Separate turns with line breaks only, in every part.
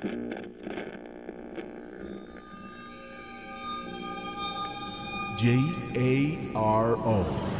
J A R O.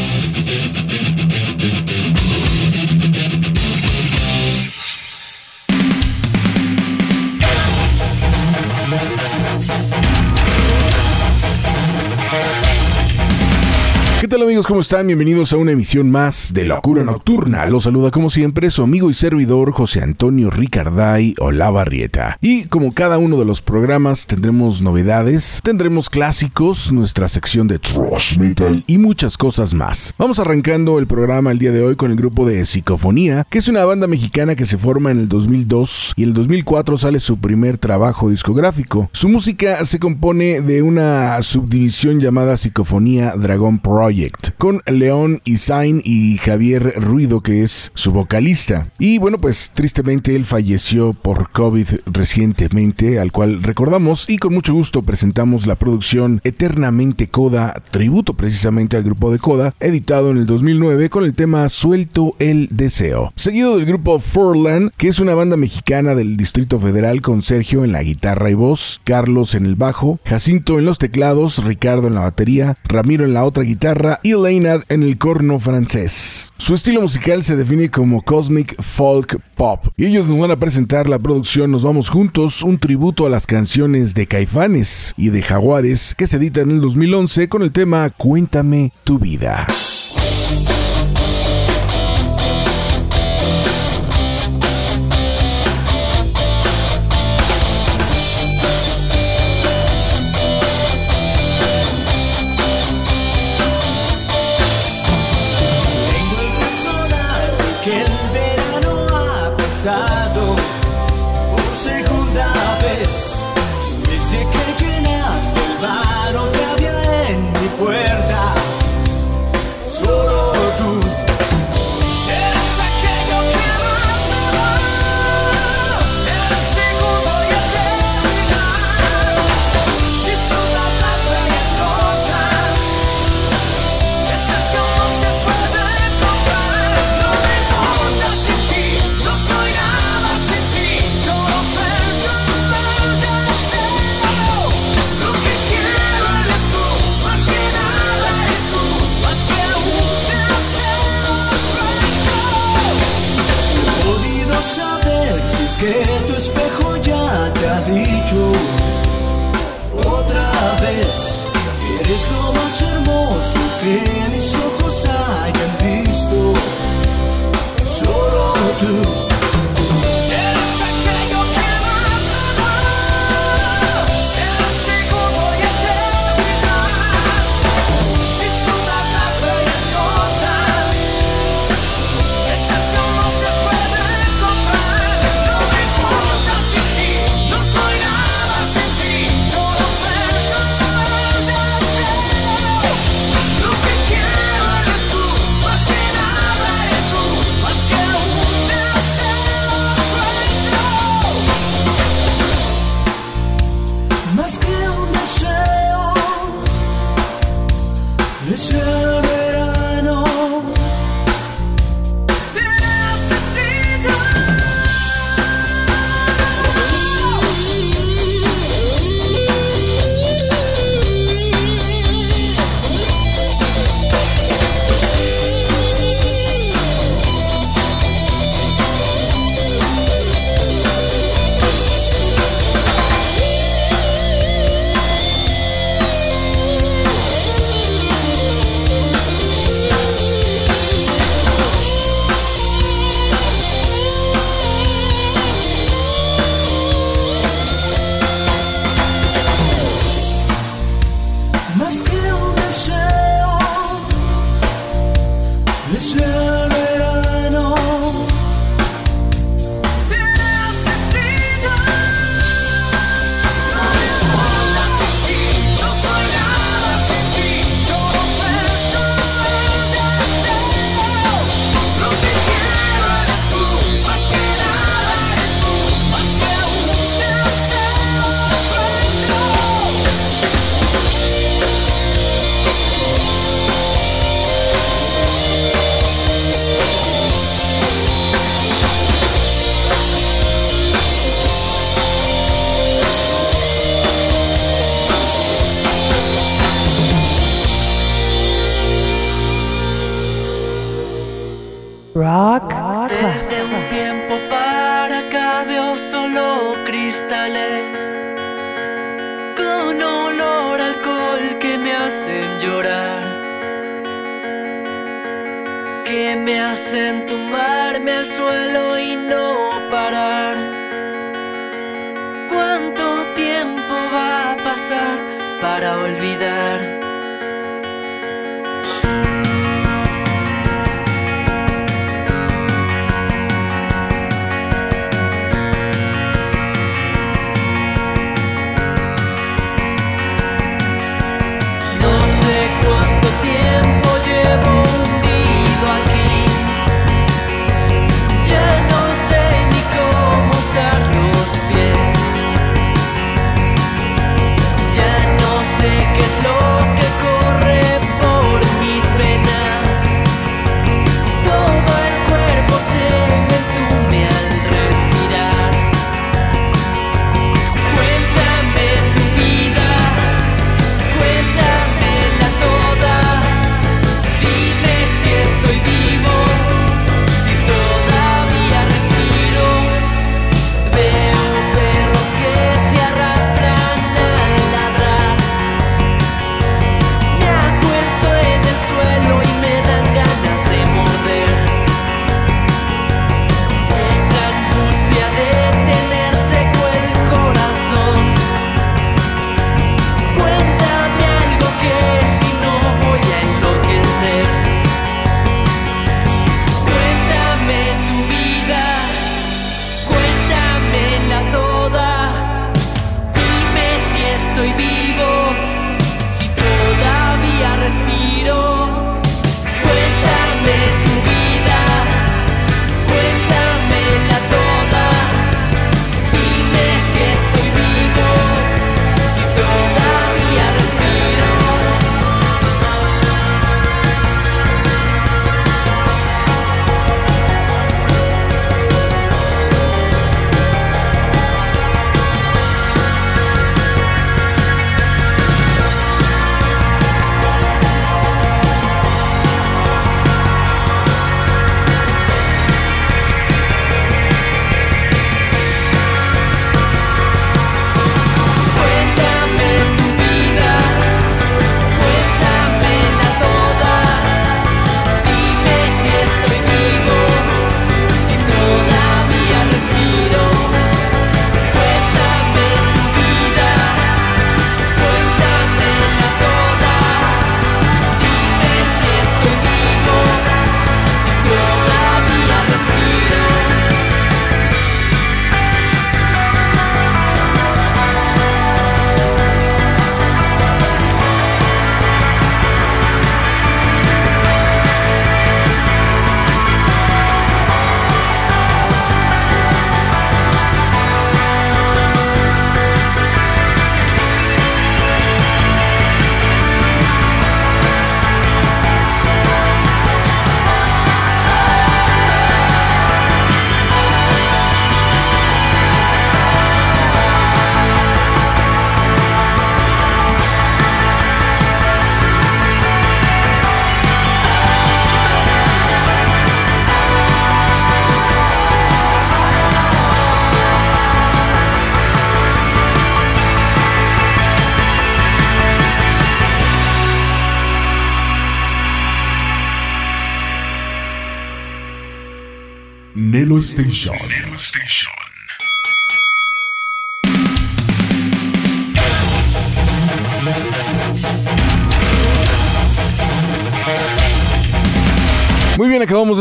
¿Qué tal amigos? ¿Cómo están? Bienvenidos a una emisión más de Locura Nocturna. Los saluda como siempre su amigo y servidor José Antonio Ricarday Olavarrieta. Y como cada uno de los programas tendremos novedades, tendremos clásicos, nuestra sección de Trash Metal y muchas cosas más. Vamos arrancando el programa el día de hoy con el grupo de Psicofonía, que es una banda mexicana que se forma en el 2002 y en el 2004 sale su primer trabajo discográfico. Su música se compone de una subdivisión llamada Psicofonía Dragon Project con León Isain y Javier Ruido, que es su vocalista. Y bueno, pues tristemente él falleció por COVID recientemente, al cual recordamos y con mucho gusto presentamos la producción Eternamente Coda, tributo precisamente al grupo de Coda, editado en el 2009 con el tema Suelto el Deseo. Seguido del grupo Furlan, que es una banda mexicana del Distrito Federal con Sergio en la guitarra y voz, Carlos en el bajo, Jacinto en los teclados, Ricardo en la batería, Ramiro en la otra guitarra, y Leynard en el corno francés. Su estilo musical se define como Cosmic Folk Pop y ellos nos van a presentar la producción Nos Vamos Juntos, un tributo a las canciones de Caifanes y de Jaguares que se edita en el 2011 con el tema Cuéntame tu vida.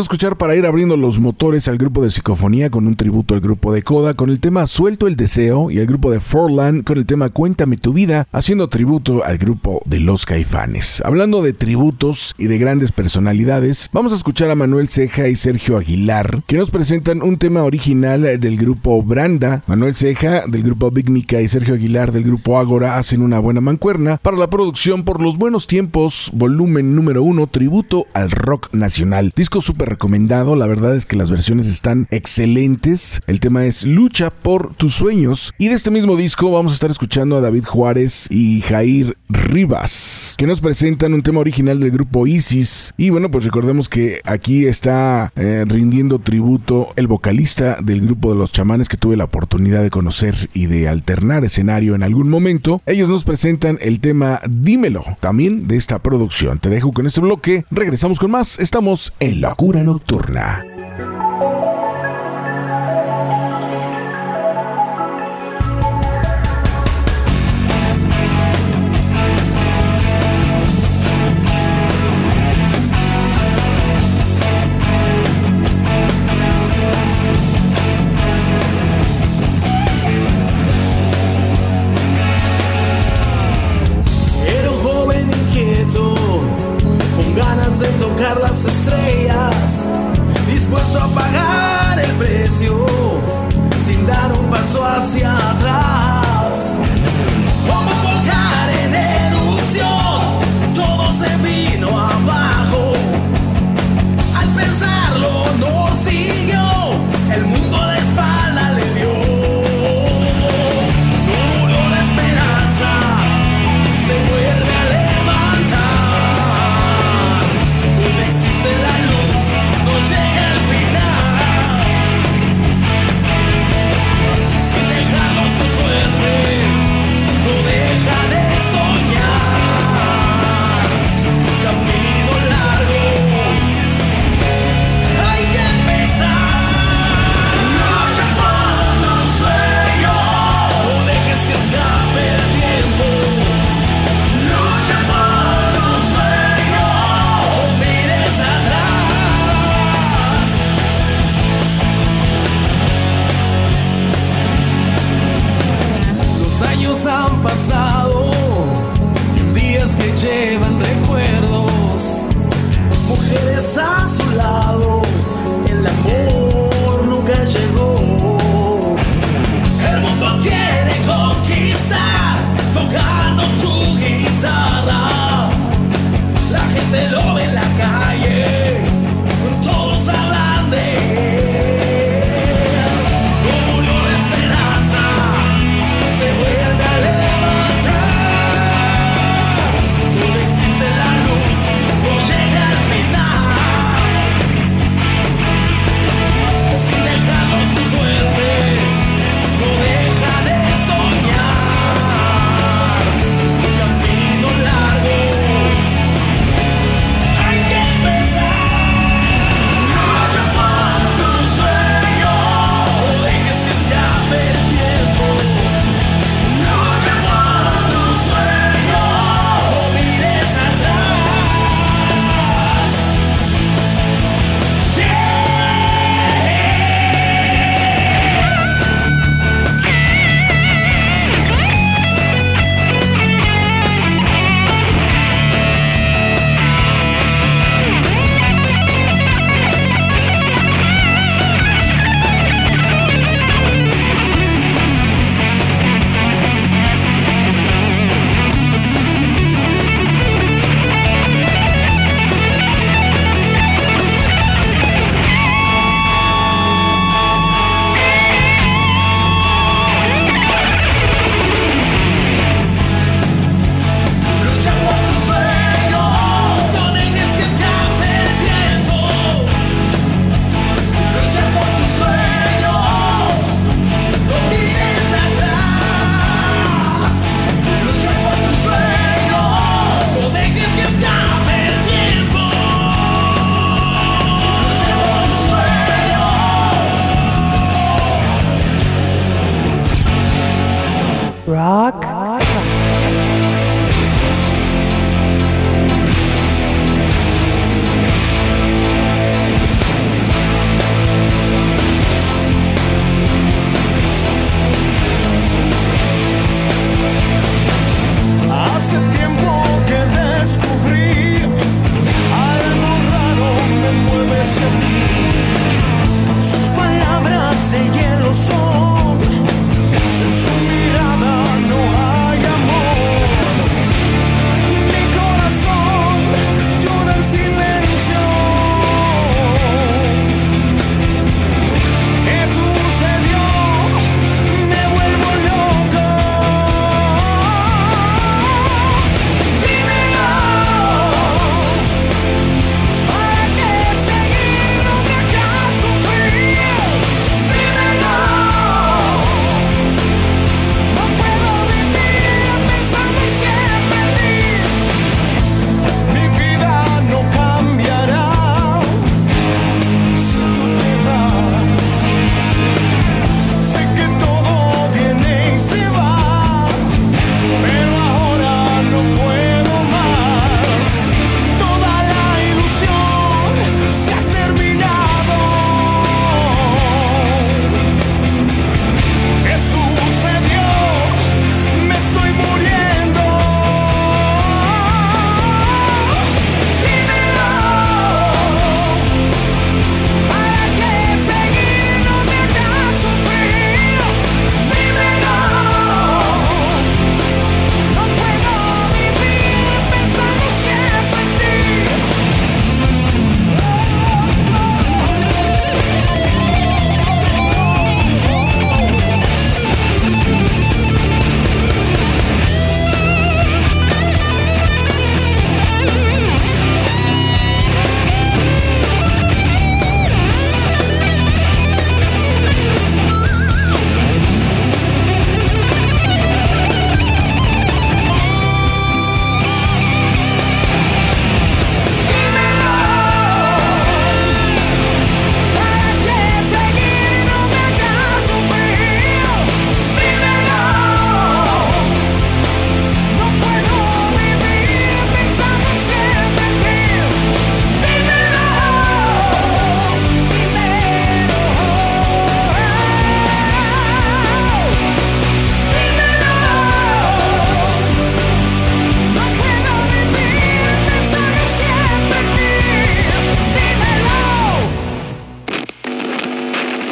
De
escuchar para ir abriendo los motores al grupo de psicofonía con un tributo al grupo de Coda con el tema Suelto el Deseo y al grupo de Forland con el tema Cuéntame tu vida, haciendo tributo al grupo de Los Caifanes. Hablando de tributos y de grandes personalidades, vamos a escuchar a Manuel Ceja y Sergio Aguilar, que nos presentan un tema original del grupo Branda. Manuel Ceja del grupo Big Mica y Sergio Aguilar del grupo Ágora hacen una buena mancuerna para la producción por los buenos tiempos, volumen número uno, tributo al rock nacional.
disco súper recomendado, la verdad es que las versiones están excelentes. El tema es Lucha por tus sueños. Y de este mismo disco vamos a estar escuchando a David Juárez y Jair Rivas, que nos presentan un tema original del grupo Isis. Y bueno, pues recordemos que aquí está eh, rindiendo tributo el vocalista del grupo de los chamanes que tuve la oportunidad de conocer y de alternar escenario en algún momento. Ellos nos presentan el tema Dímelo, también de esta producción. Te dejo con este bloque, regresamos con más, estamos en La Cura Nocturna.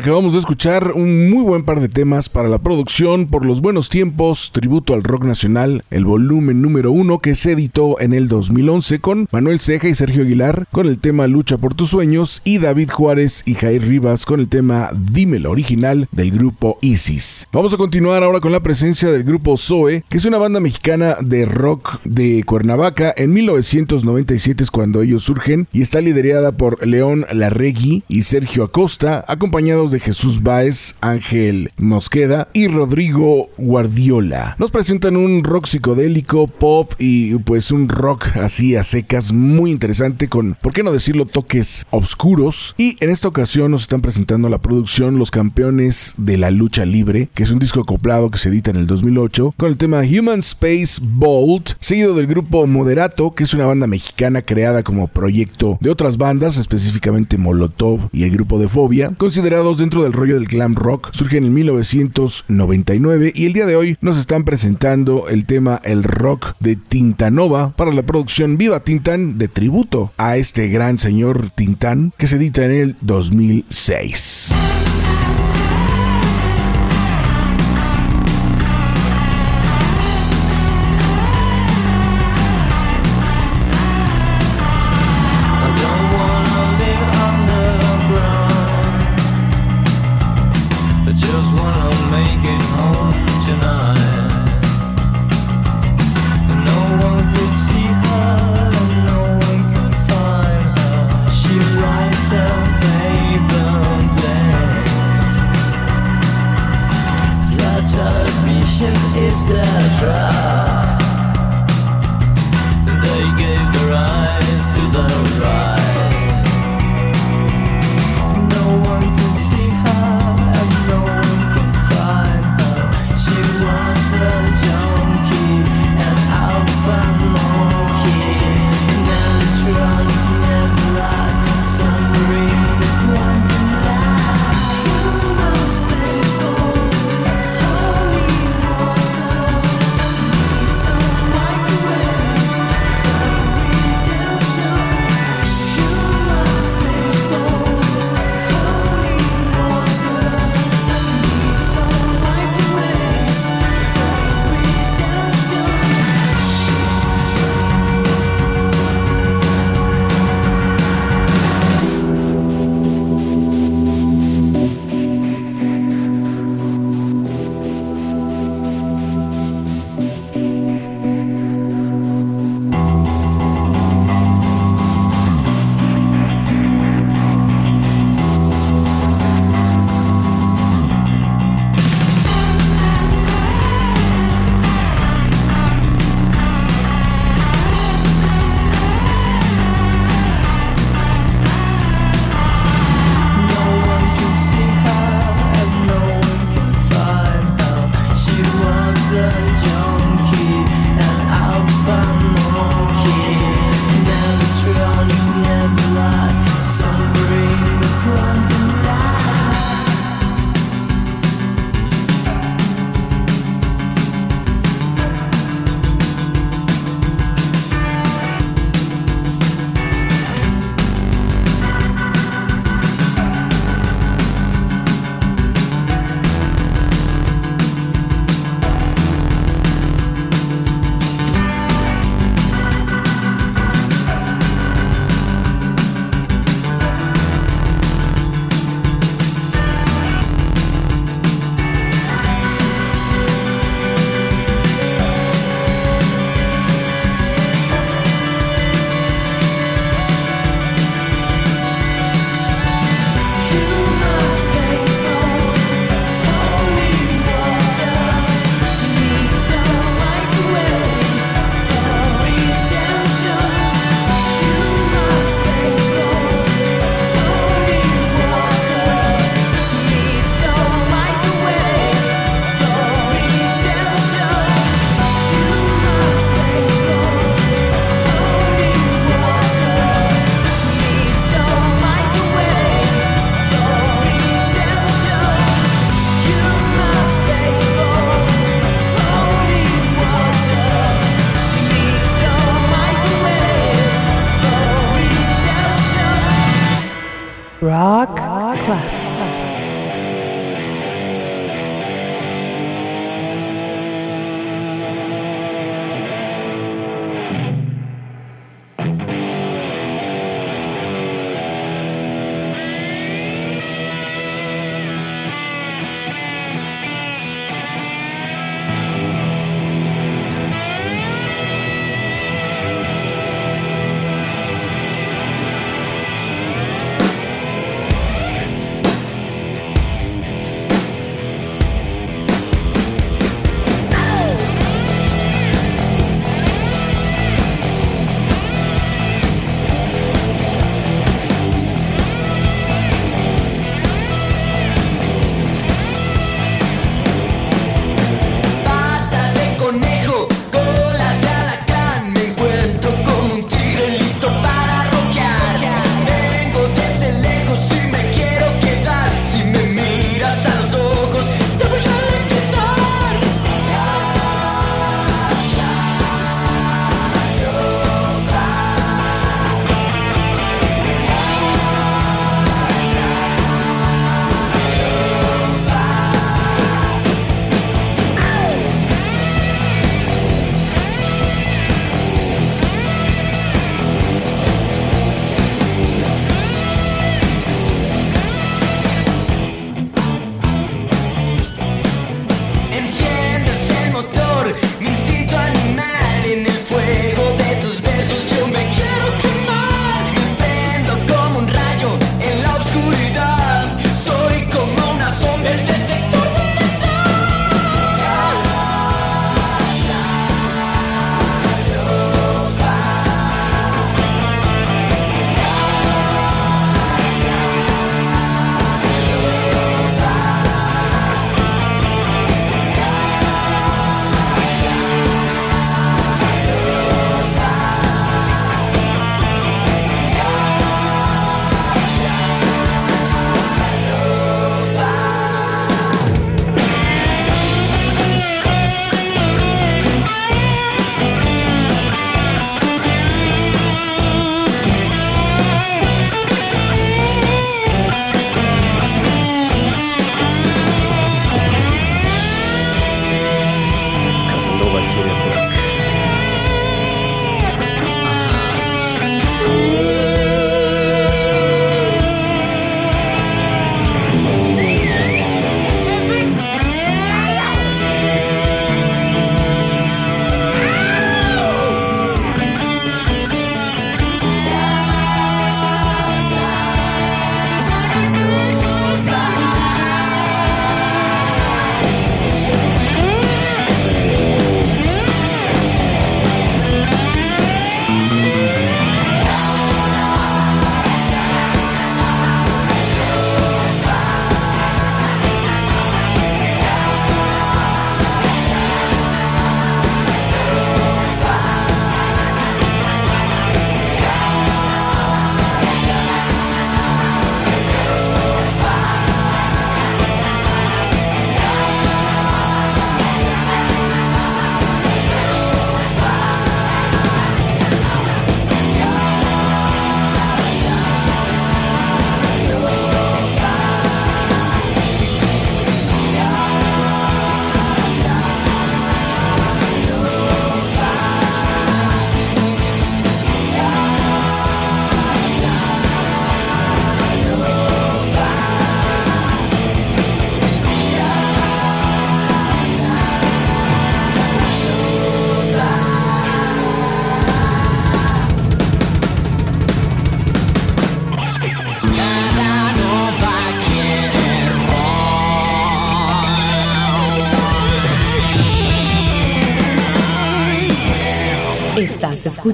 bien. Acabamos de escuchar un muy buen par de temas para la producción por los buenos tiempos, tributo al rock nacional, el volumen número uno que se editó en el 2011 con Manuel Ceja y Sergio Aguilar con el tema Lucha por tus sueños y David Juárez y Jair Rivas con el tema Dímelo original del grupo Isis. Vamos a continuar ahora con la presencia del grupo Zoe, que es una banda mexicana de rock de Cuernavaca. En 1997 es cuando ellos surgen y está liderada por León Larregui y Sergio Acosta, acompañados de Jesús Báez, Ángel Mosqueda y Rodrigo Guardiola. Nos presentan un rock psicodélico, pop y pues un rock así a secas muy interesante con, por qué no decirlo, toques oscuros. Y en esta ocasión nos están presentando la producción Los Campeones de la Lucha Libre, que es un disco acoplado que se edita en el 2008 con el tema Human Space Bolt, seguido del grupo Moderato, que es una banda mexicana creada como proyecto de otras bandas, específicamente Molotov y el grupo de Fobia, considerados dentro del rollo del glam rock, surgen en 1999 y el día de hoy nos están presentando el tema El Rock de Tintanova para la producción Viva Tintan de tributo a este gran señor Tintán que se edita en el 2006.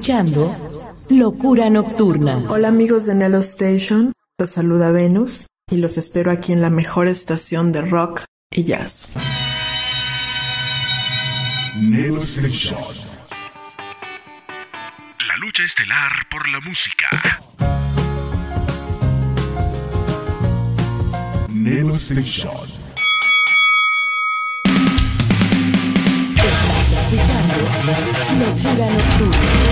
Escuchando Locura Nocturna.
Hola amigos de Nelo Station, los saluda Venus y los espero aquí en la mejor estación de rock y jazz.
Nelo Station. La lucha estelar por la música. Nelo Station.
Estás escuchando Locura Nocturna.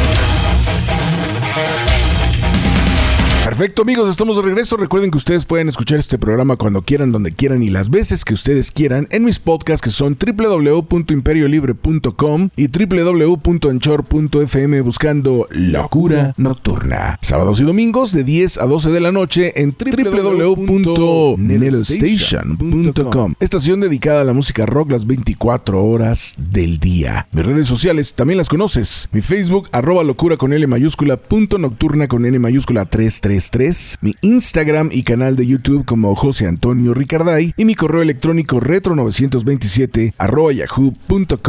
Perfecto amigos, estamos de regreso. Recuerden que ustedes pueden escuchar este programa cuando quieran, donde quieran y las veces que ustedes quieran en mis podcasts que son www.imperiolibre.com y www.anchor.fm buscando Locura Nocturna. Sábados y domingos de 10 a 12 de la noche en www.nelostation.com. Estación dedicada a la música rock las 24 horas del día. Mis redes sociales también las conoces. Mi Facebook arroba locura con L mayúscula punto nocturna con N mayúscula 333 mi Instagram y canal de YouTube como José Antonio Ricarday y mi correo electrónico retro927 arroba yahoo.com.mx.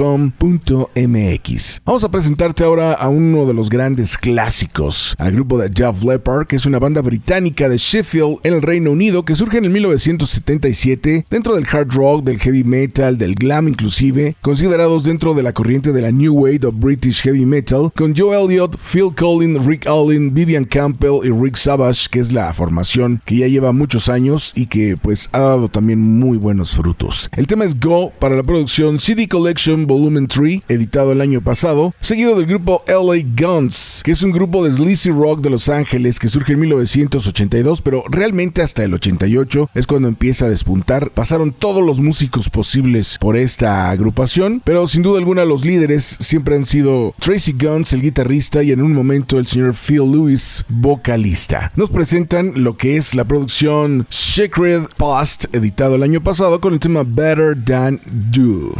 Vamos a presentarte ahora a uno de los grandes clásicos, al grupo de Jeff Leppard, que es una banda británica de Sheffield en el Reino Unido que surge en el 1977 dentro del hard rock, del heavy metal, del glam inclusive, considerados dentro de la corriente de la New Wave of British Heavy Metal, con Joe Elliott, Phil Collins, Rick Allen, Vivian Campbell y Rick Que es la formación que ya lleva muchos años y que pues ha dado también muy buenos frutos. El tema es Go para la producción CD Collection Volume 3, editado el año pasado, seguido del grupo LA Guns, que es un grupo de sleazy rock de Los Ángeles que surge en 1982, pero realmente hasta el 88 es cuando empieza a despuntar. Pasaron todos los músicos posibles por esta agrupación, pero sin duda alguna los líderes siempre han sido Tracy Guns, el guitarrista, y en un momento el señor Phil Lewis, vocalista nos presentan lo que es la producción Sacred Past, editado el año pasado con el tema Better Than Do.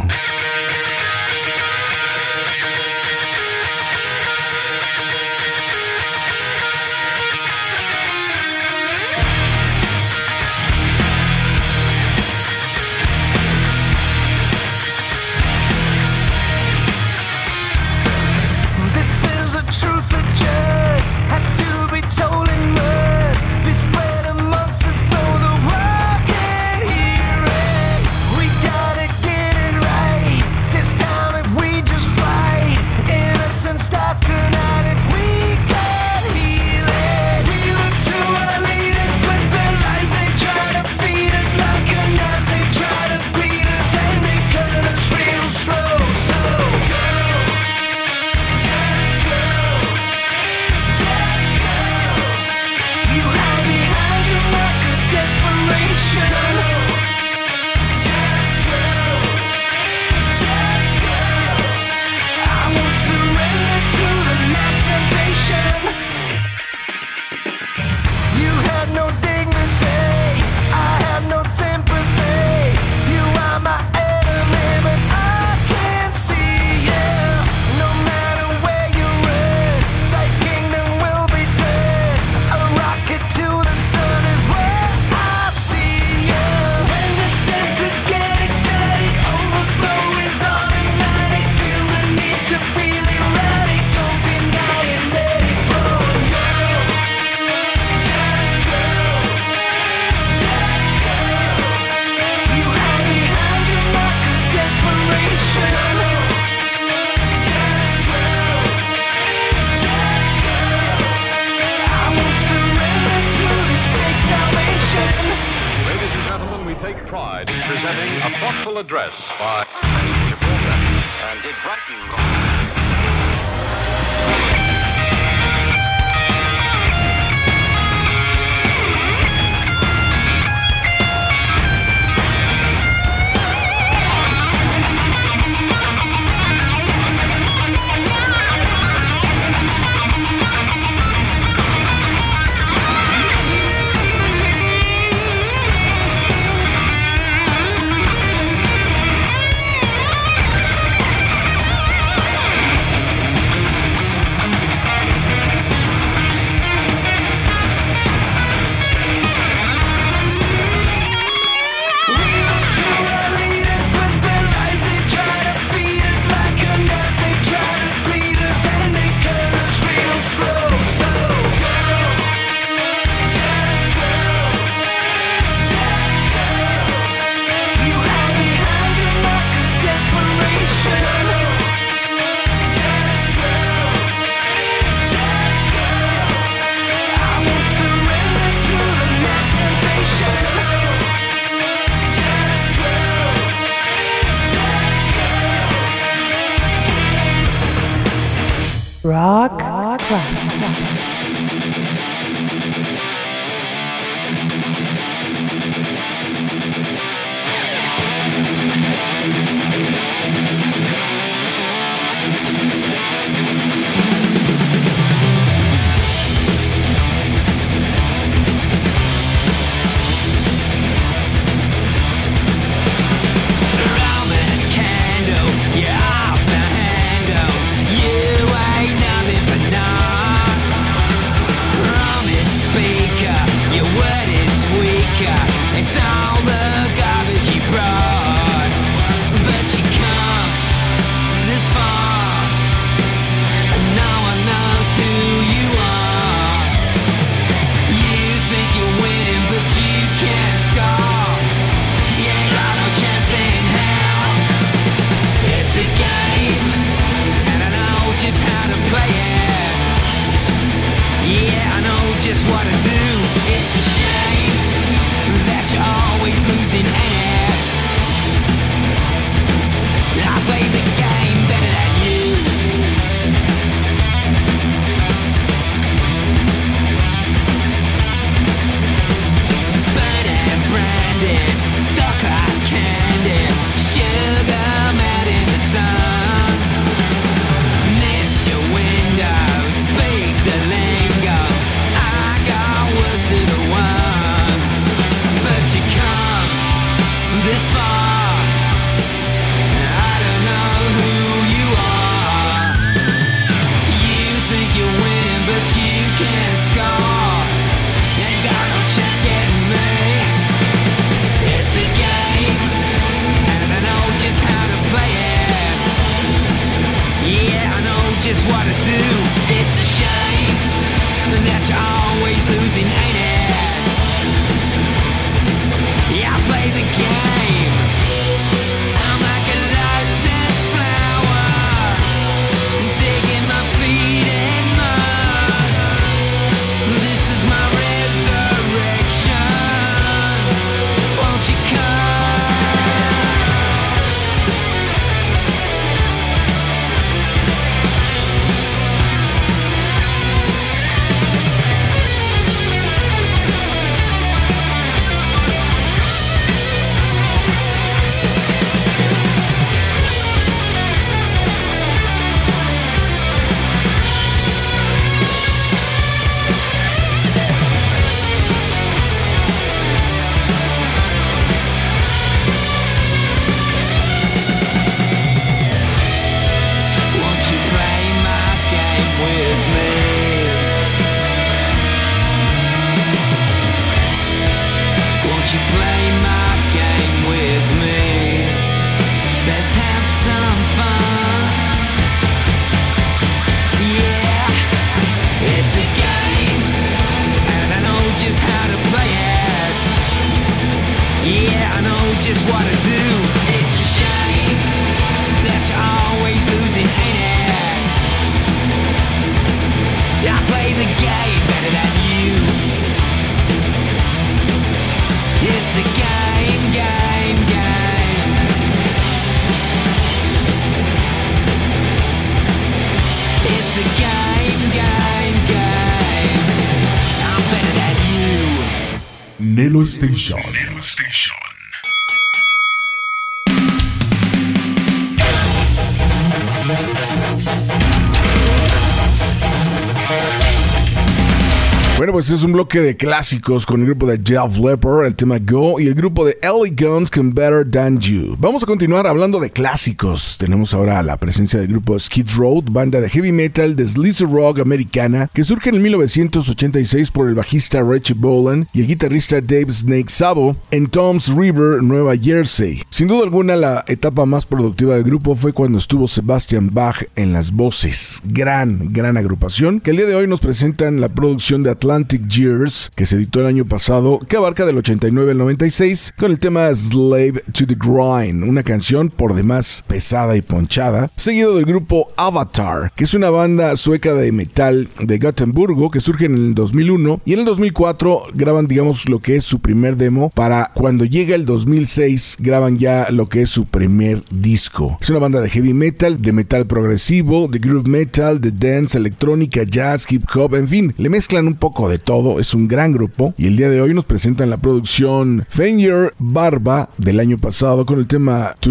es un bloque de clásicos con el grupo de Jeff Leppard, el tema Go, y el grupo de Ellie Guns con Better Than You. Vamos a continuar hablando de clásicos. Tenemos ahora la presencia del grupo Skid Road, banda de heavy metal de Sleazy Rock americana, que surge en 1986 por el bajista Richie Bolan y el guitarrista Dave Snake Sabo en Tom's River, Nueva Jersey. Sin duda alguna, la etapa más productiva del grupo fue cuando estuvo Sebastian Bach en las voces. Gran, gran agrupación que el día de hoy nos presentan la producción de
Atlantic Years, que se editó el año pasado, que abarca del 89 al 96, con el tema Slave to the Grind, una canción por demás pesada y ponchada, seguido del grupo Avatar, que es una banda sueca de metal de Gotemburgo que surge en el 2001 y en el 2004 graban, digamos, lo que es su primer demo para cuando llega el 2006 graban ya lo que es su primer disco. Es una banda de heavy metal, de metal progresivo, de groove metal, de dance, electrónica, jazz, hip hop, en fin, le mezclan un poco de todo, es un gran grupo y el día de hoy nos presentan la producción Finger Barba del año pasado con el tema To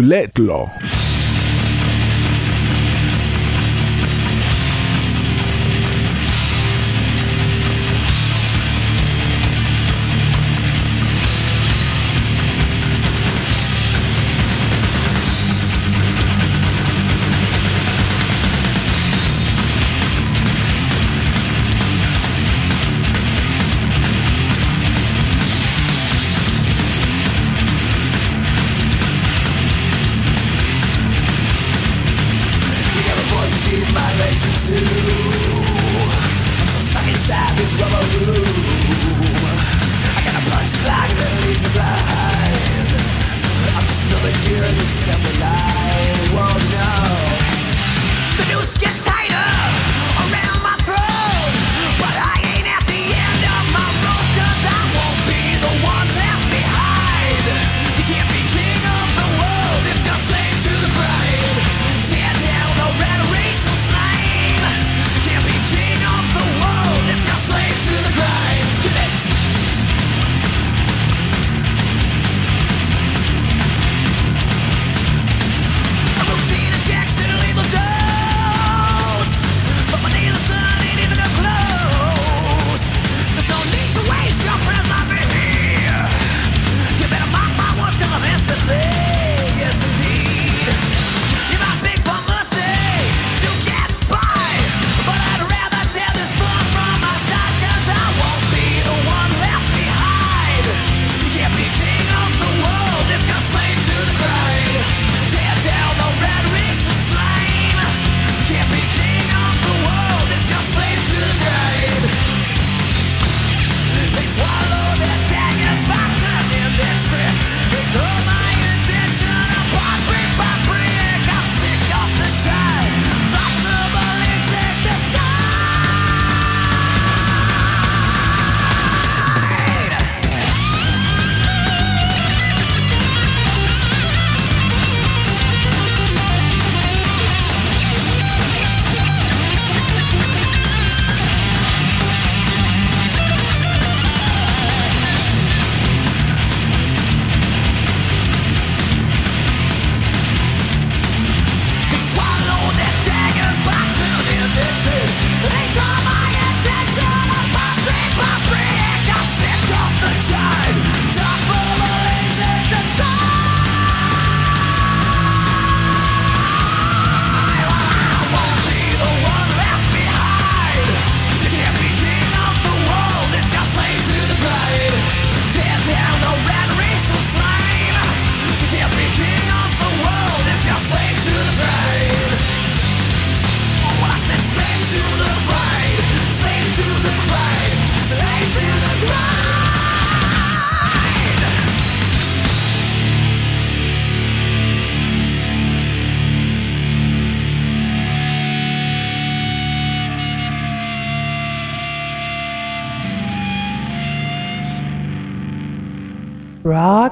Rock,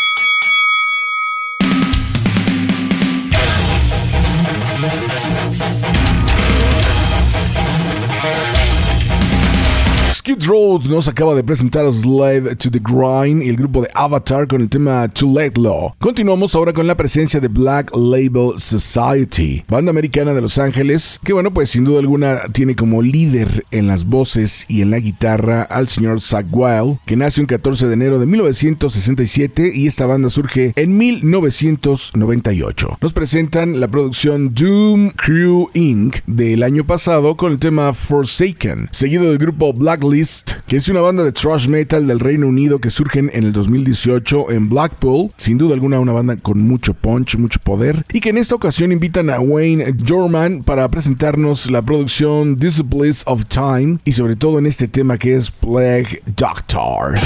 Skid Road nos acaba de presentar Slave to the Grind y el grupo de Avatar con el tema To Let Law. Continuamos ahora con la presencia de Black Label Society, banda americana de Los Ángeles, que bueno, pues sin duda alguna tiene como líder en las voces y en la guitarra al señor Zach Wild, que nace un 14 de enero de 1967 y esta banda surge en 1998. Nos presentan la producción Doom Crew Inc. del año pasado con el tema Forsaken, seguido del grupo Que es una banda de thrash metal del Reino Unido que surgen en el 2018 en Blackpool, sin duda alguna una banda con mucho punch, mucho poder, y que en esta ocasión invitan a Wayne Jorman para presentarnos la producción Bliss of Time y sobre todo en este tema que es Plague Doctor.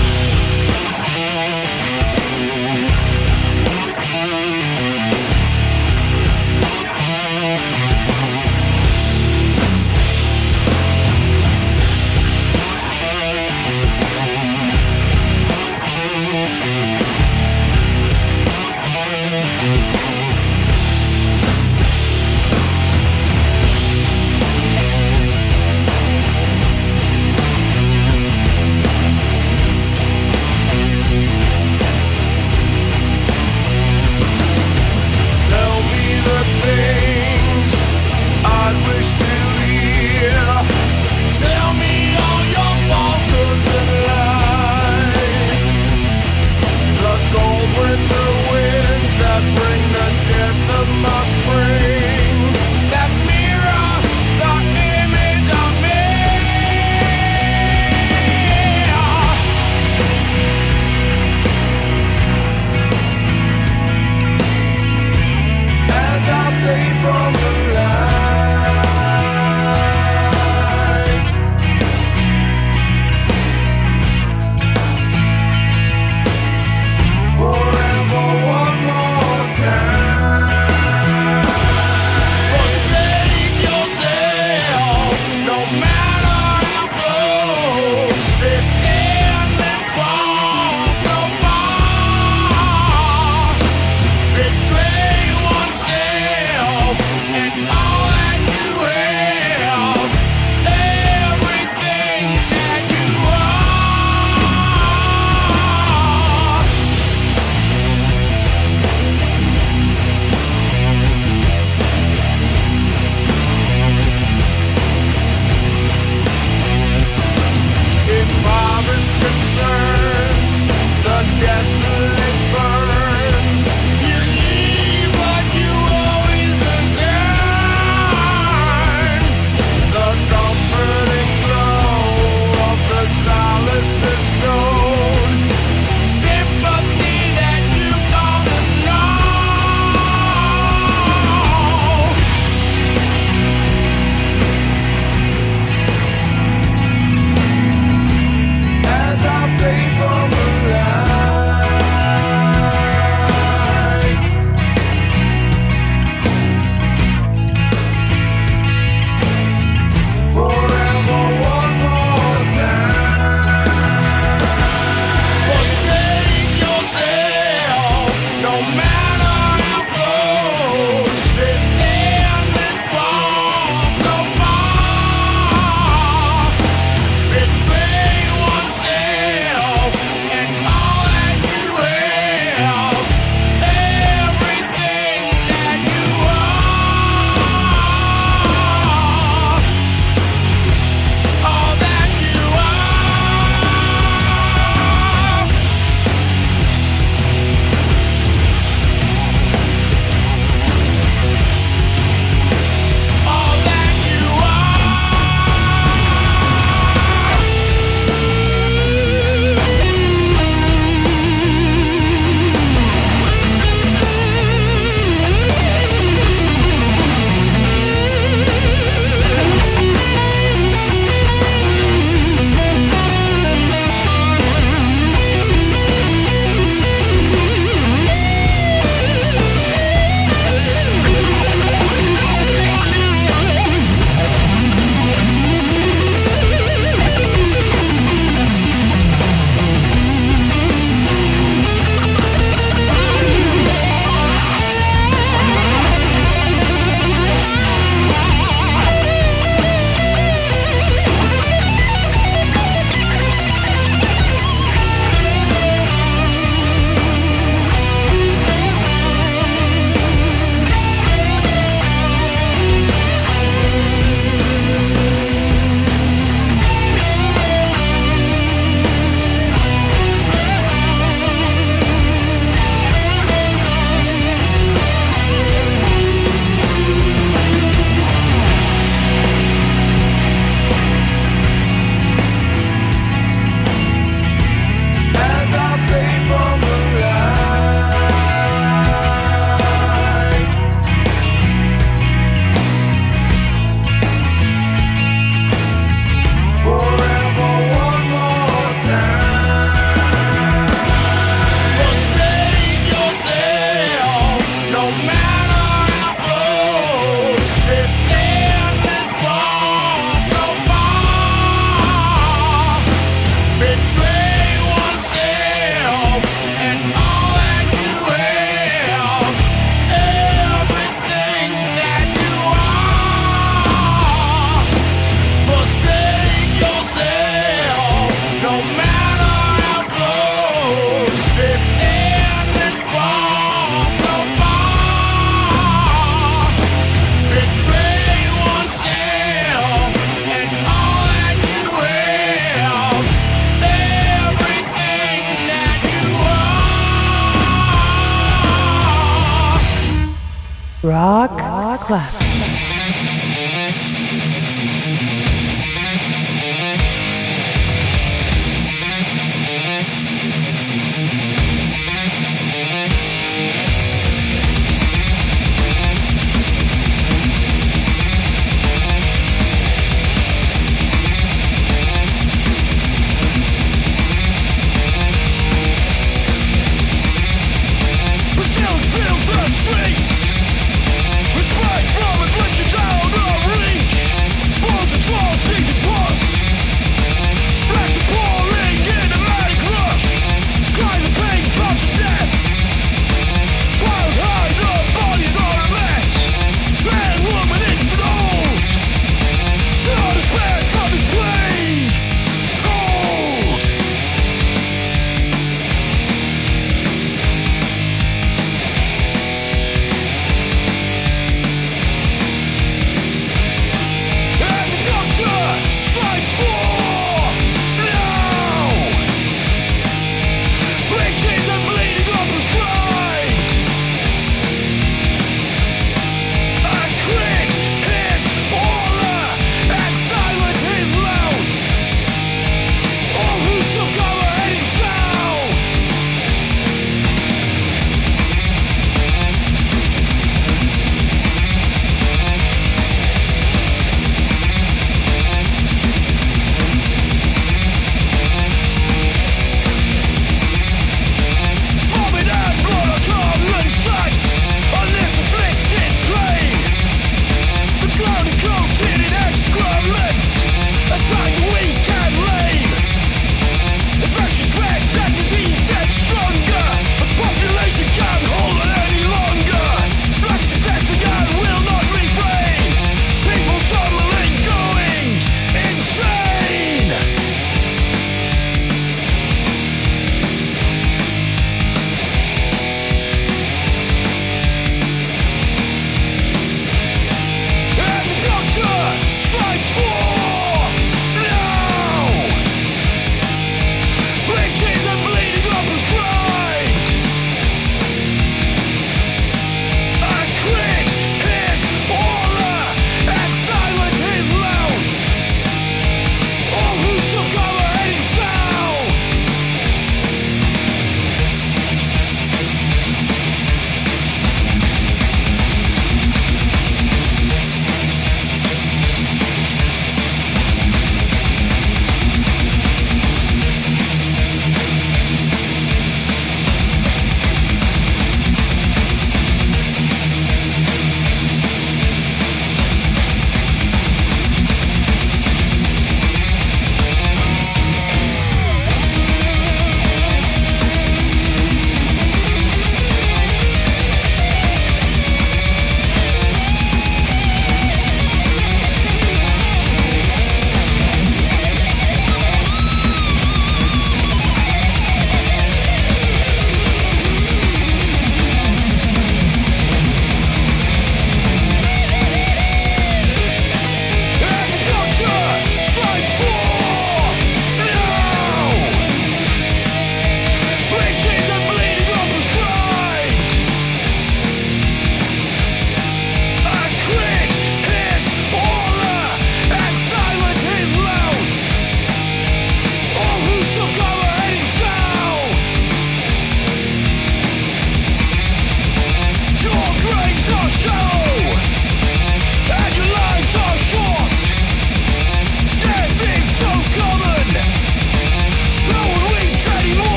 Rock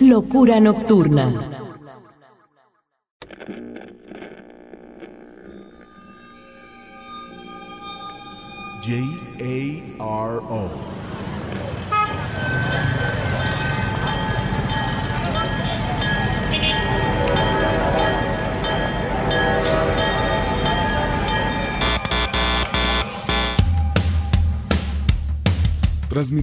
Locura Nocturna.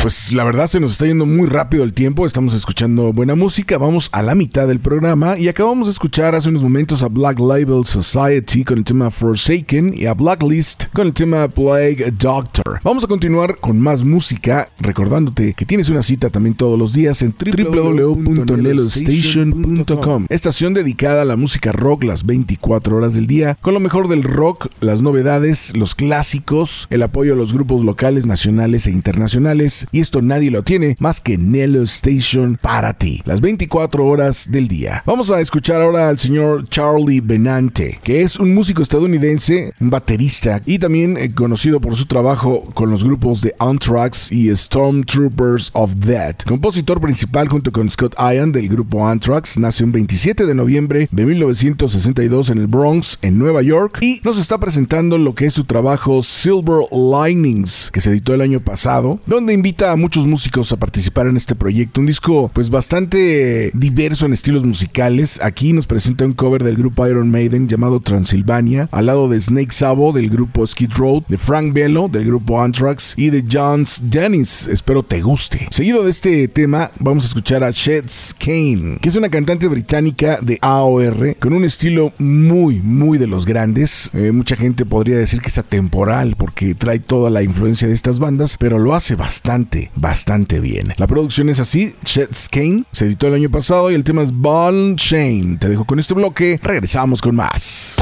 Pues la verdad se nos está yendo muy rápido el tiempo, estamos escuchando buena música, vamos a la mitad del programa y acabamos de escuchar hace unos momentos a Black Label Society con el tema Forsaken y a Blacklist con el tema Plague Doctor. Vamos a continuar con más música, recordándote que tienes una cita también todos los días en www.nelostation.com, estación dedicada a la música rock las 24 horas del día, con lo mejor del rock, las novedades, los clásicos, el apoyo a los grupos locales, nacionales e internacionales y esto nadie lo tiene más que Nello Station para ti, las 24 horas del día. Vamos a escuchar ahora al señor Charlie Benante, que es un músico estadounidense, un baterista y también eh, conocido por su trabajo con los grupos de Anthrax y Stormtroopers of Death. Compositor principal junto con Scott Ian del grupo Anthrax, nació el 27 de noviembre de 1962 en el Bronx, en Nueva York, y nos está presentando lo que es su trabajo Silver Linings, que se editó el año pasado, donde invita a muchos músicos a participar en este proyecto. Un disco pues bastante diverso en estilos musicales. Aquí nos presenta un cover del grupo Iron Maiden llamado Transilvania, al lado de Snake Sabo del grupo Skid Row, de Frank Bello del grupo Anthrax y de Johns Dennis. Espero te guste. Seguido de este tema vamos a escuchar a Sheds Kane, que es una cantante británica de AOR con un estilo muy muy de los grandes. Eh, mucha gente podría decir que es atemporal porque trae toda la influencia de estas bandas, pero lo hace bastante bastante, bien. La producción es así, Chet Kane, se editó el año pasado y el tema es Ball Chain. Te dejo con este bloque, regresamos con más.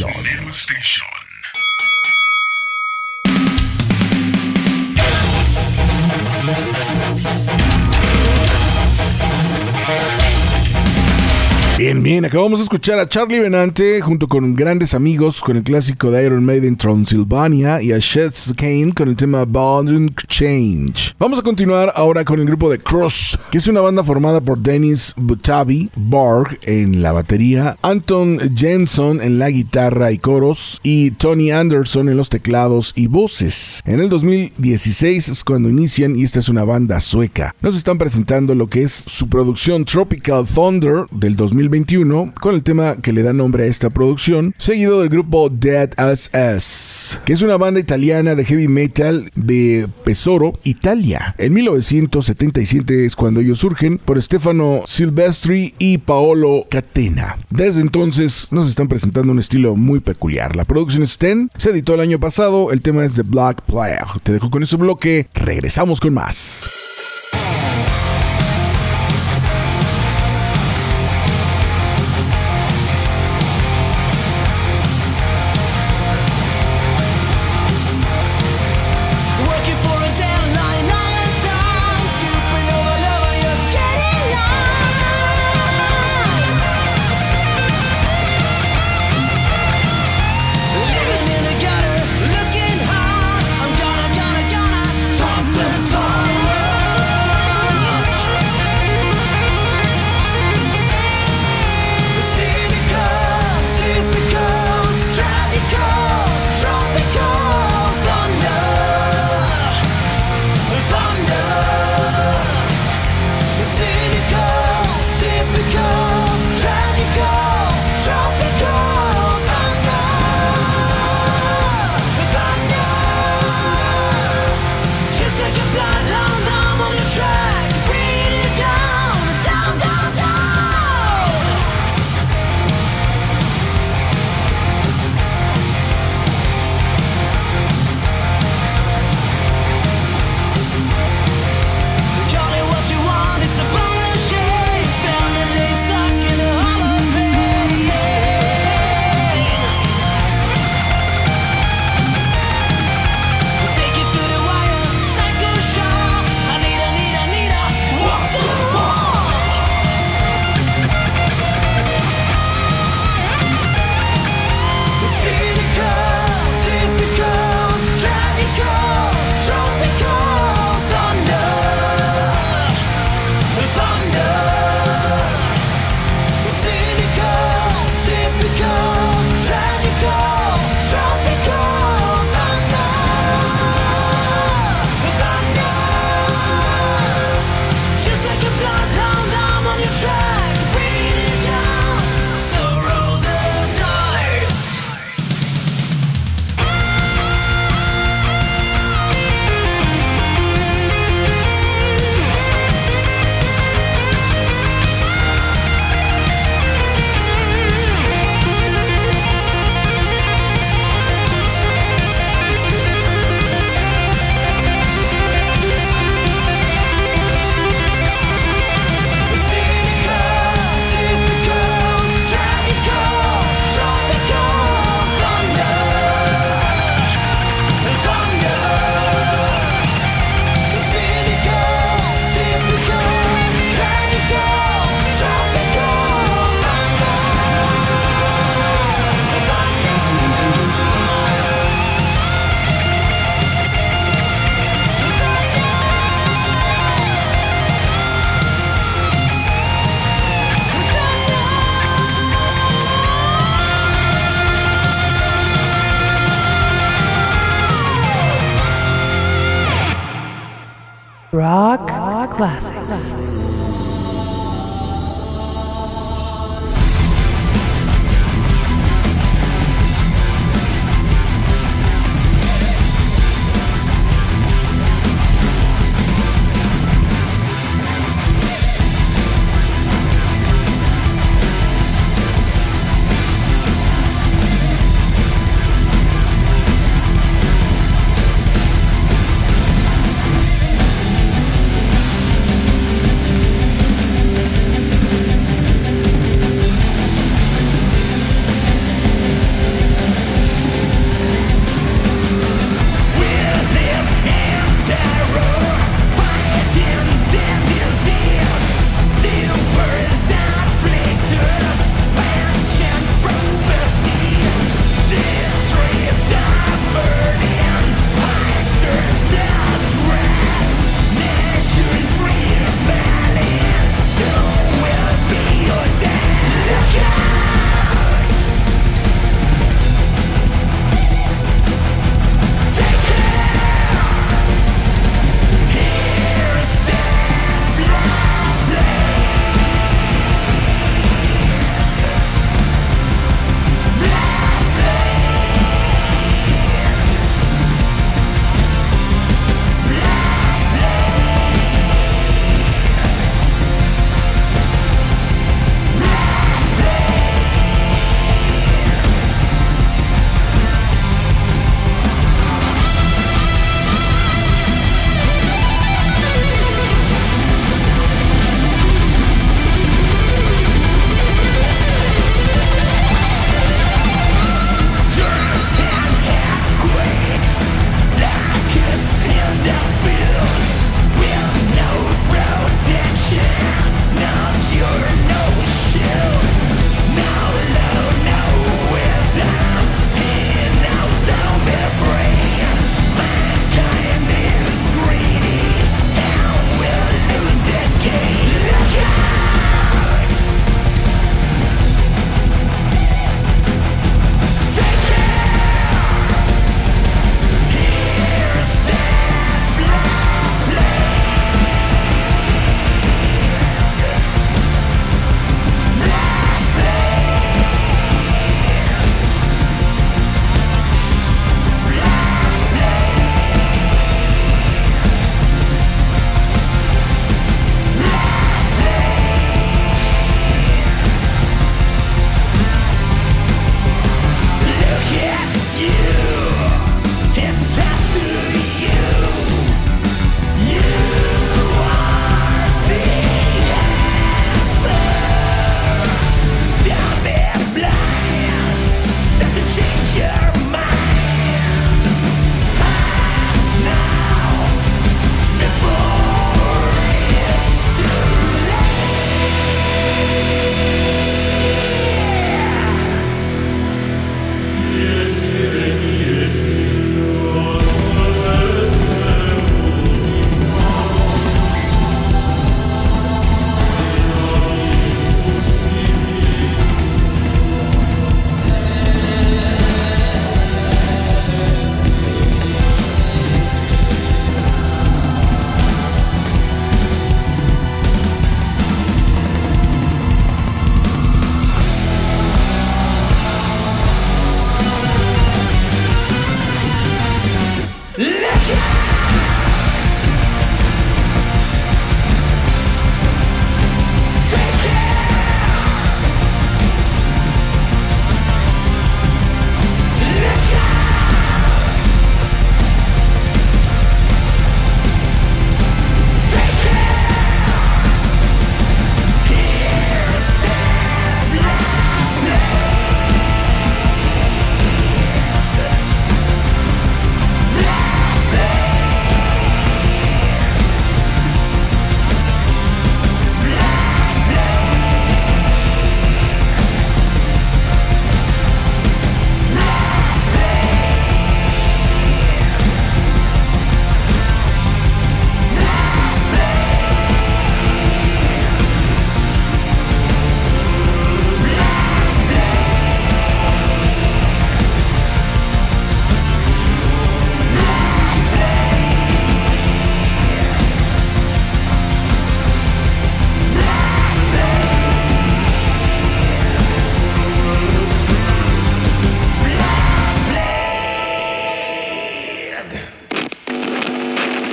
Nelo
acabamos de escuchar a Charlie Benante junto con grandes amigos con el clásico de Iron Maiden Transylvania y a Sheds Kane con el tema Bond Change. Vamos a continuar ahora con el grupo de Cross, que es una banda formada por Dennis Butabi Borg en la batería, Anton Jensen en la guitarra y coros y Tony Anderson en los teclados y voces. En el 2016 es cuando inician y esta es una banda sueca. Nos están presentando lo que es su producción Tropical Thunder del 2021 con el tema que le da nombre a esta producción, seguido del grupo Dead as Us, que es una banda italiana de heavy metal de Pesoro, Italia. En 1977 es cuando ellos surgen por Stefano Silvestri y Paolo Catena. Desde entonces nos están presentando un estilo muy peculiar. La producción es Ten, se editó el año pasado, el tema es The Black Plague. Te dejo con ese bloque, regresamos con más.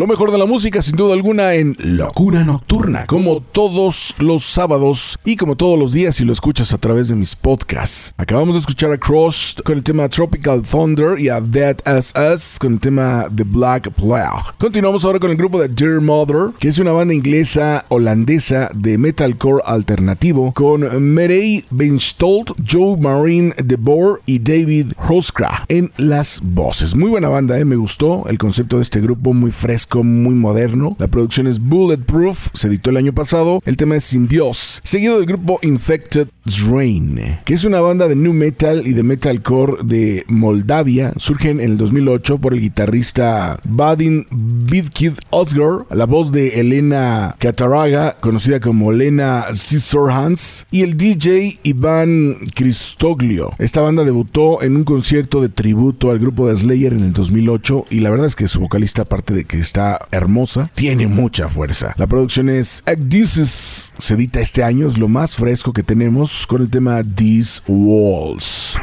Lo mejor de la música, sin duda alguna, en Locura Nocturna, como todos los sábados y como todos los días si lo escuchas a través de mis podcasts. Acabamos de escuchar a Cross con el tema Tropical Thunder y a Dead As Us con el tema The Black Plague. Continuamos ahora con el grupo de Dear Mother, que es una banda inglesa holandesa de metalcore alternativo con Merey Benstold, Joe Marine de Boer y David Hoskra en las voces. Muy buena banda, eh, me gustó el concepto de este grupo muy fresco, muy moderno. La producción es Bulletproof, se editó el año pasado. El tema es Symbiose, seguido del grupo Infected Drain, que es una banda de new metal y de metalcore de Moldavia. Surgen en el 2008 por el guitarrista Vadim Vidkid Osgar, la voz de Elena Cataraga, conocida como Elena Scissorhands, y el DJ Iván Cristoglio. Esta banda debutó en un concierto de tributo al grupo de Slayer en el 2008 y la verdad es que su vocalista, aparte de que está hermosa, tiene mucha fuerza. La producción es This se edita este año, es lo más fresco que tenemos con el tema These Walls.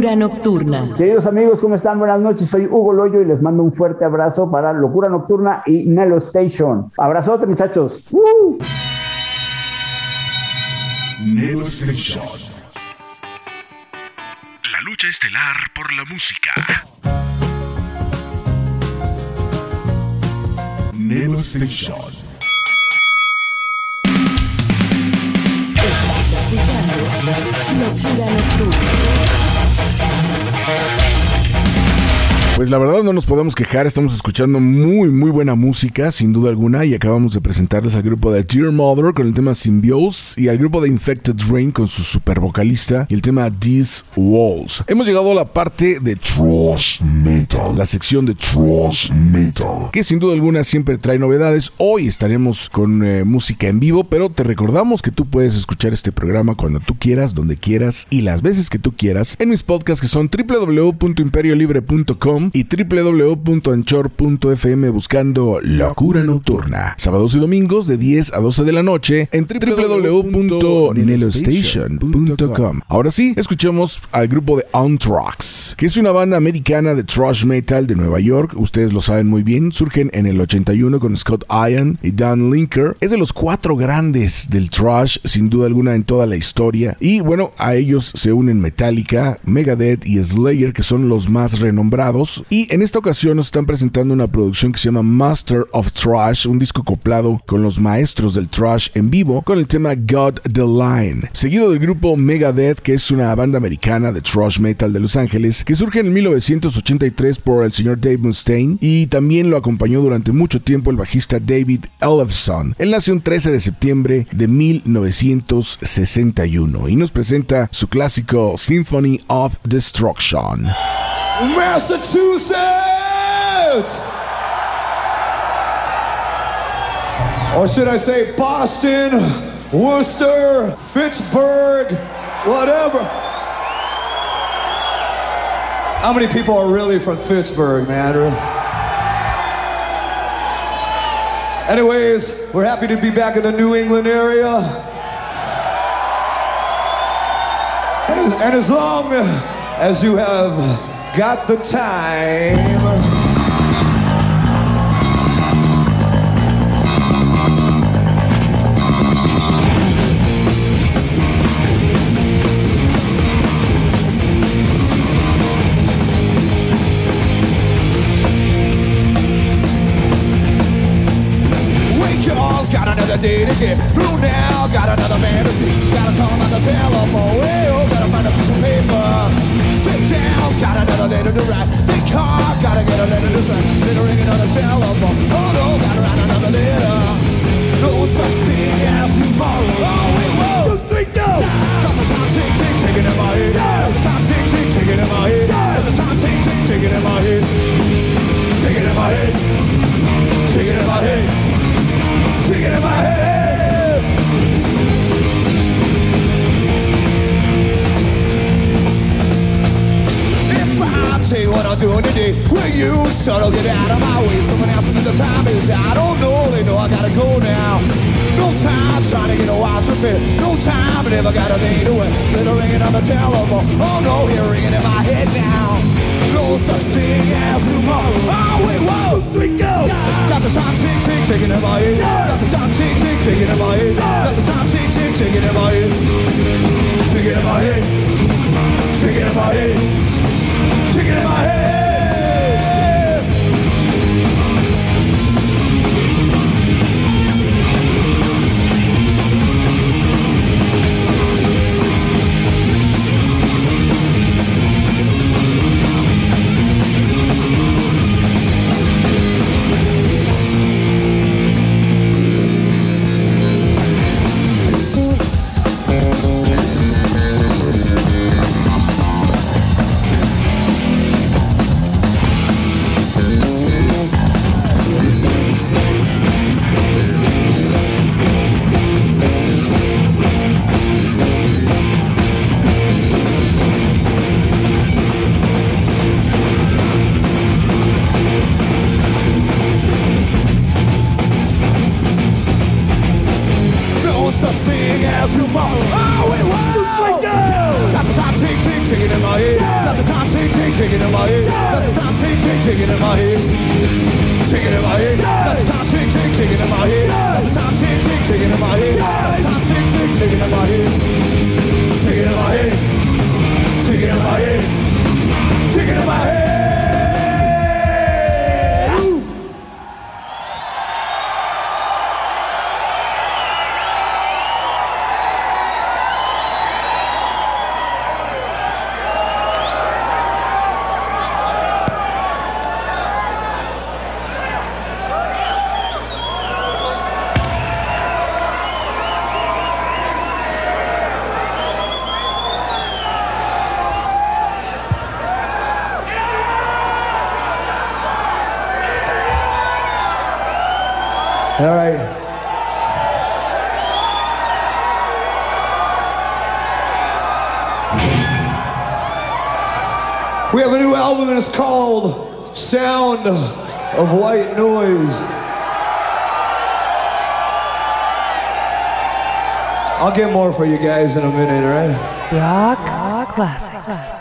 Locura Nocturna.
Queridos amigos, ¿cómo están? Buenas noches, soy Hugo Loyo y les mando un fuerte abrazo para Locura Nocturna y Nelo Station. Abrazote, muchachos. ¡Uh!
Nelo Station. La lucha estelar por la música. Nelo Station.
Locura Nocturna.
Pues la verdad no nos podemos quejar, estamos escuchando muy muy buena música, sin duda alguna, y acabamos de presentarles al grupo de Dear Mother con el tema Symbiose y al grupo de Infected Rain con su super vocalista y el tema These Walls. Hemos llegado a la parte de Thrash Metal, la sección de Thrash Metal, que sin duda alguna siempre trae novedades. Hoy estaremos con eh, música en vivo, pero te recordamos que tú puedes escuchar este programa cuando tú quieras, donde quieras y las veces que tú quieras en mis podcasts que son www.imperiolibre.com y www.anchor.fm buscando Locura Nocturna. Sábados y domingos de 10 a 12 de la noche en www.nelostation.com. Ahora sí, escuchemos al grupo de Anthrax, que es una banda americana de thrash metal de Nueva York. Ustedes lo saben muy bien, surgen en el 81 con Scott Ian y Dan Linker. Es de los cuatro grandes del thrash, sin duda alguna en toda la historia. Y bueno, a ellos se unen Metallica, Megadeth y Slayer, que son los más renombrados. Y en esta ocasión nos están presentando una producción que se llama Master of Thrash, un disco acoplado con los maestros del thrash en vivo con el tema God the Line. Seguido del grupo Megadeth, que es una banda americana de thrash metal de Los Ángeles, que surge en 1983 por el señor Dave Mustaine y también lo acompañó durante mucho tiempo el bajista David Ellefson. Él nació el 13 de septiembre de 1961 y nos presenta su clásico Symphony of Destruction.
Massachusetts! Or should I say Boston, Worcester, Pittsburgh, whatever. How many people are really from Pittsburgh, man? Anyways, we're happy to be back in the New England area. And as, and as long as you have got the time. Thing as tomorrow. Oh wait, whoa, three, go. Got the time tick tick ticking in my head. Got the time tick tick ticking in my head. Got the time tick tick ticking in my head. Ticking in my head. Ticking in my head. All right. We have a new album and it's called sound of white noise. I'll get more for you guys in a minute, right?
Rock classics.
Take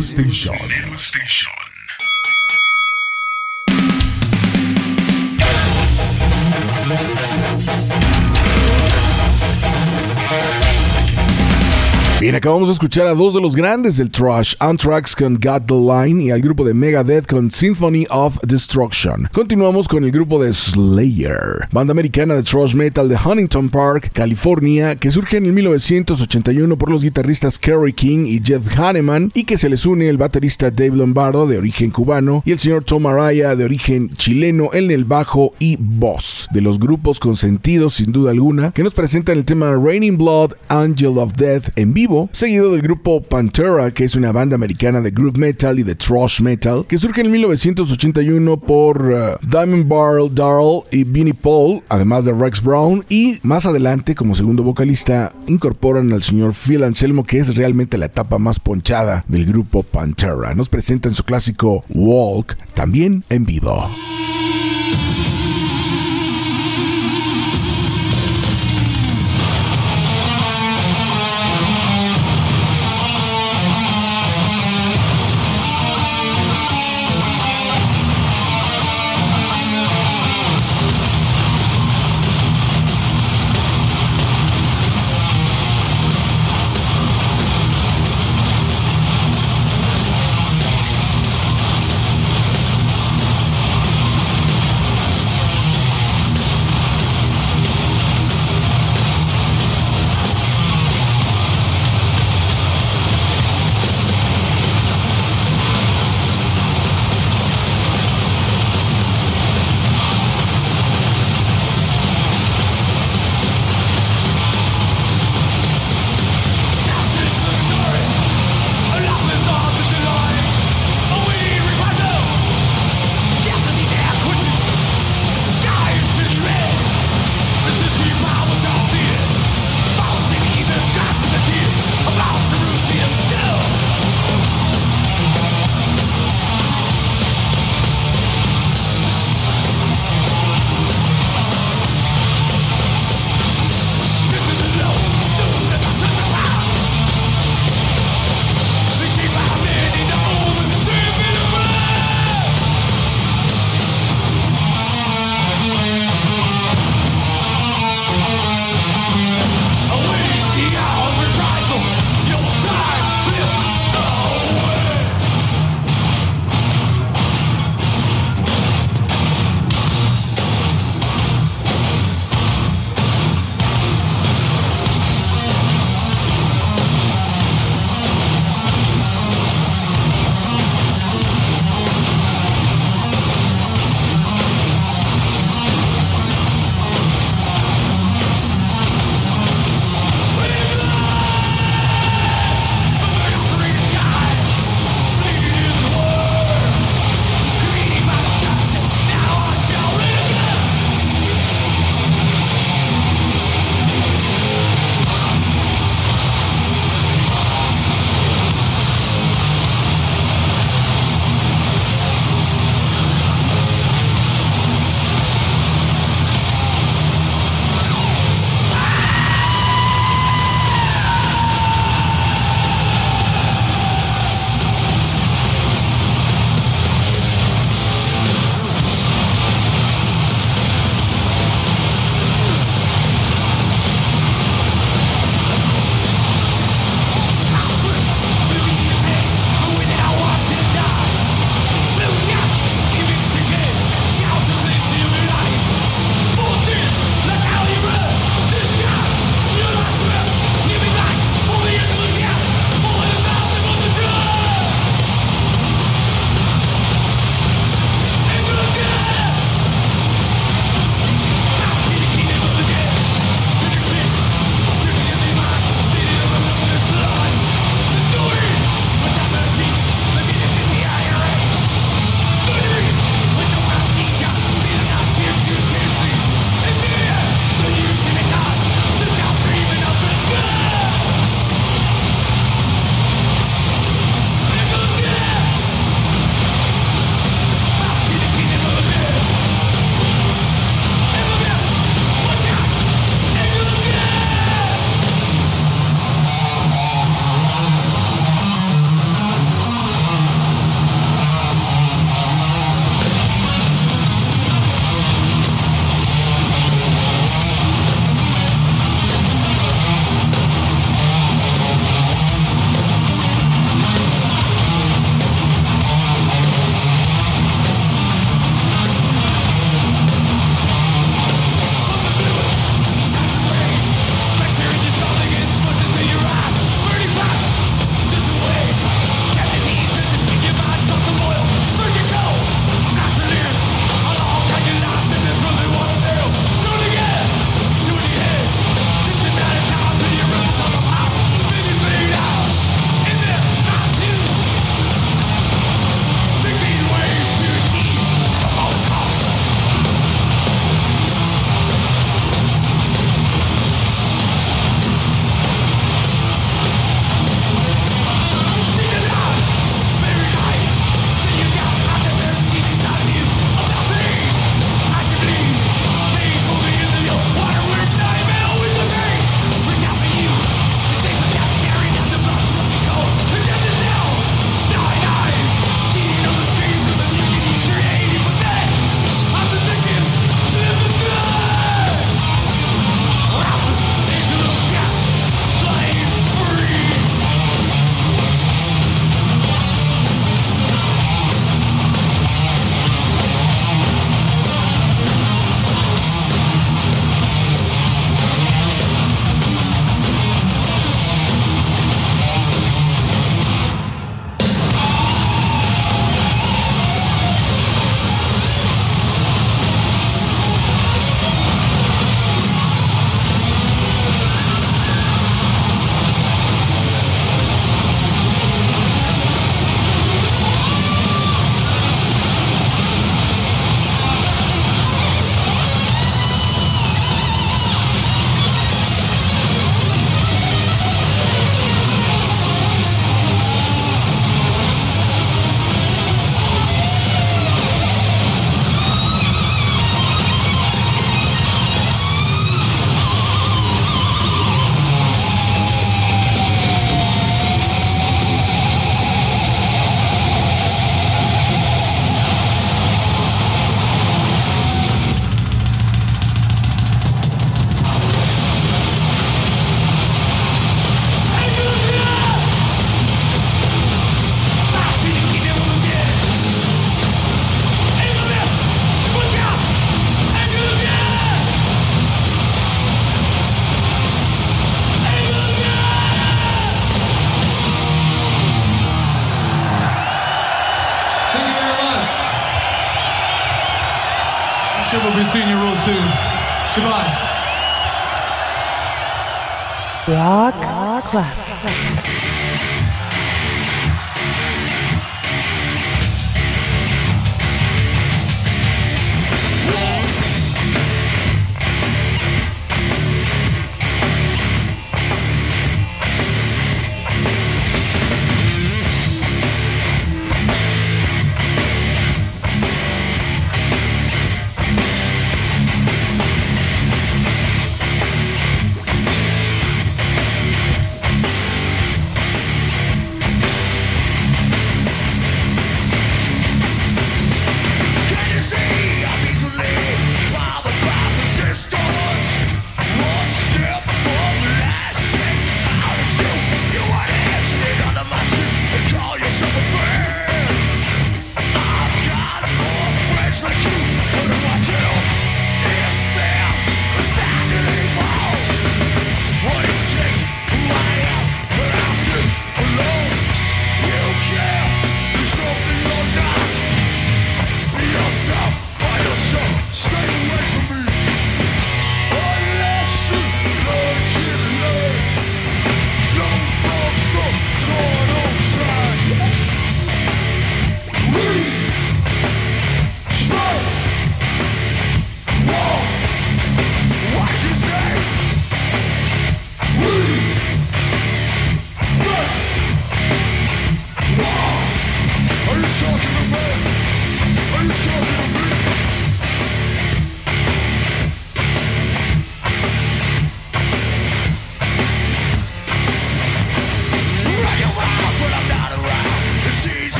Station. Acabamos de escuchar a dos de los grandes del thrash, Anthrax con Got the Line y al grupo de Megadeth con Symphony of Destruction. Continuamos con el grupo de Slayer, banda americana de thrash metal de Huntington Park, California, que surge en el 1981 por los guitarristas Kerry King y Jeff Hanneman y que se les une el baterista Dave Lombardo de origen cubano y el señor Tom Araya de origen chileno en el bajo y voz. De los grupos consentidos sin duda alguna, que nos presentan el tema Raining Blood, Angel of Death en vivo seguido del grupo Pantera, que es una banda americana de group metal y de thrash metal, que surge en 1981 por uh, Diamond Barrel Darrell y Vinnie Paul, además de Rex Brown, y más adelante, como segundo vocalista, incorporan al señor Phil Anselmo, que es realmente la etapa más ponchada del grupo Pantera. Nos presentan su clásico Walk, también en vivo.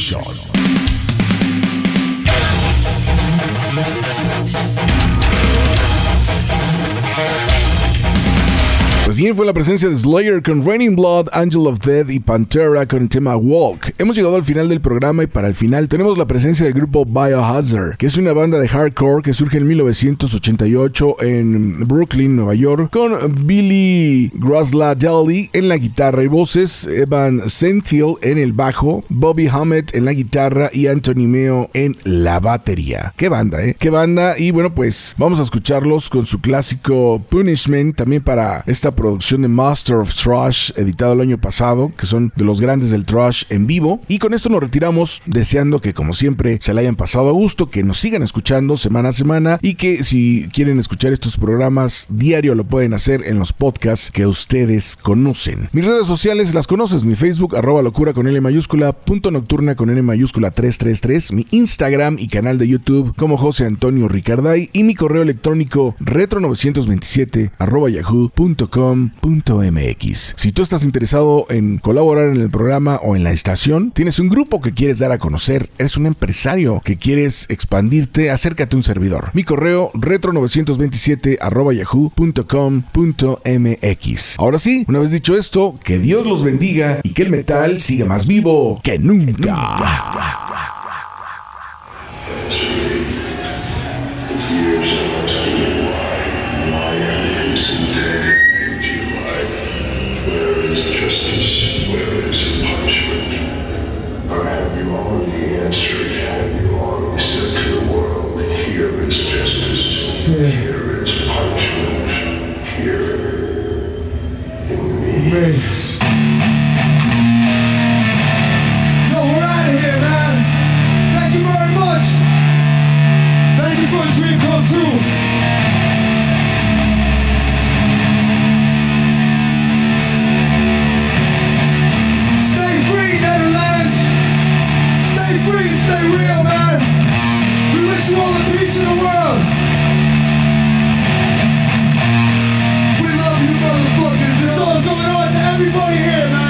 Nelo Fue la presencia de Slayer con Raining Blood, Angel of Death y Pantera con el tema Walk. Hemos llegado al final del programa y para el final tenemos la presencia del grupo Biohazard, que es una banda de hardcore que surge en 1988 en Brooklyn, Nueva York, con Billy Grasla-Dally en la guitarra y voces, Evan Senthiel en el bajo, Bobby Hammett en la guitarra y Anthony Meo en la batería. Qué banda, ¿eh? Qué banda. Y bueno, pues vamos a escucharlos con su clásico Punishment, también para esta producción de Master of Trash, editado el año pasado, que son de los grandes del trash en vivo. Y con esto nos retiramos, deseando que como siempre se la hayan pasado a gusto, que nos sigan escuchando semana a semana y que si quieren escuchar estos programas diario lo pueden hacer en los podcasts que ustedes conocen. Mis redes sociales las conoces, mi Facebook, arroba locura con L mayúscula, punto nocturna con N mayúscula 333, mi Instagram y canal de YouTube como José Antonio Ricarday y mi correo electrónico retro927 arroba yahoo.com Si tú estás interesado en colaborar en el programa o en la estación, tienes un grupo que quieres dar a conocer, eres un empresario que quieres expandirte, acércate a un servidor. Mi correo retro927 yahoo.com.mx. Ahora sí, una vez dicho esto, que Dios los bendiga y que el metal siga más vivo que nunca.
Answered? Have you already said to the world, here is justice, here is punishment, here in me?
Yo, we're out of here, man. Thank you very much. Thank you for a dream come true. Free stay real, man. We wish you all the peace in the world. We love you, motherfuckers. This song's going on to everybody here, man.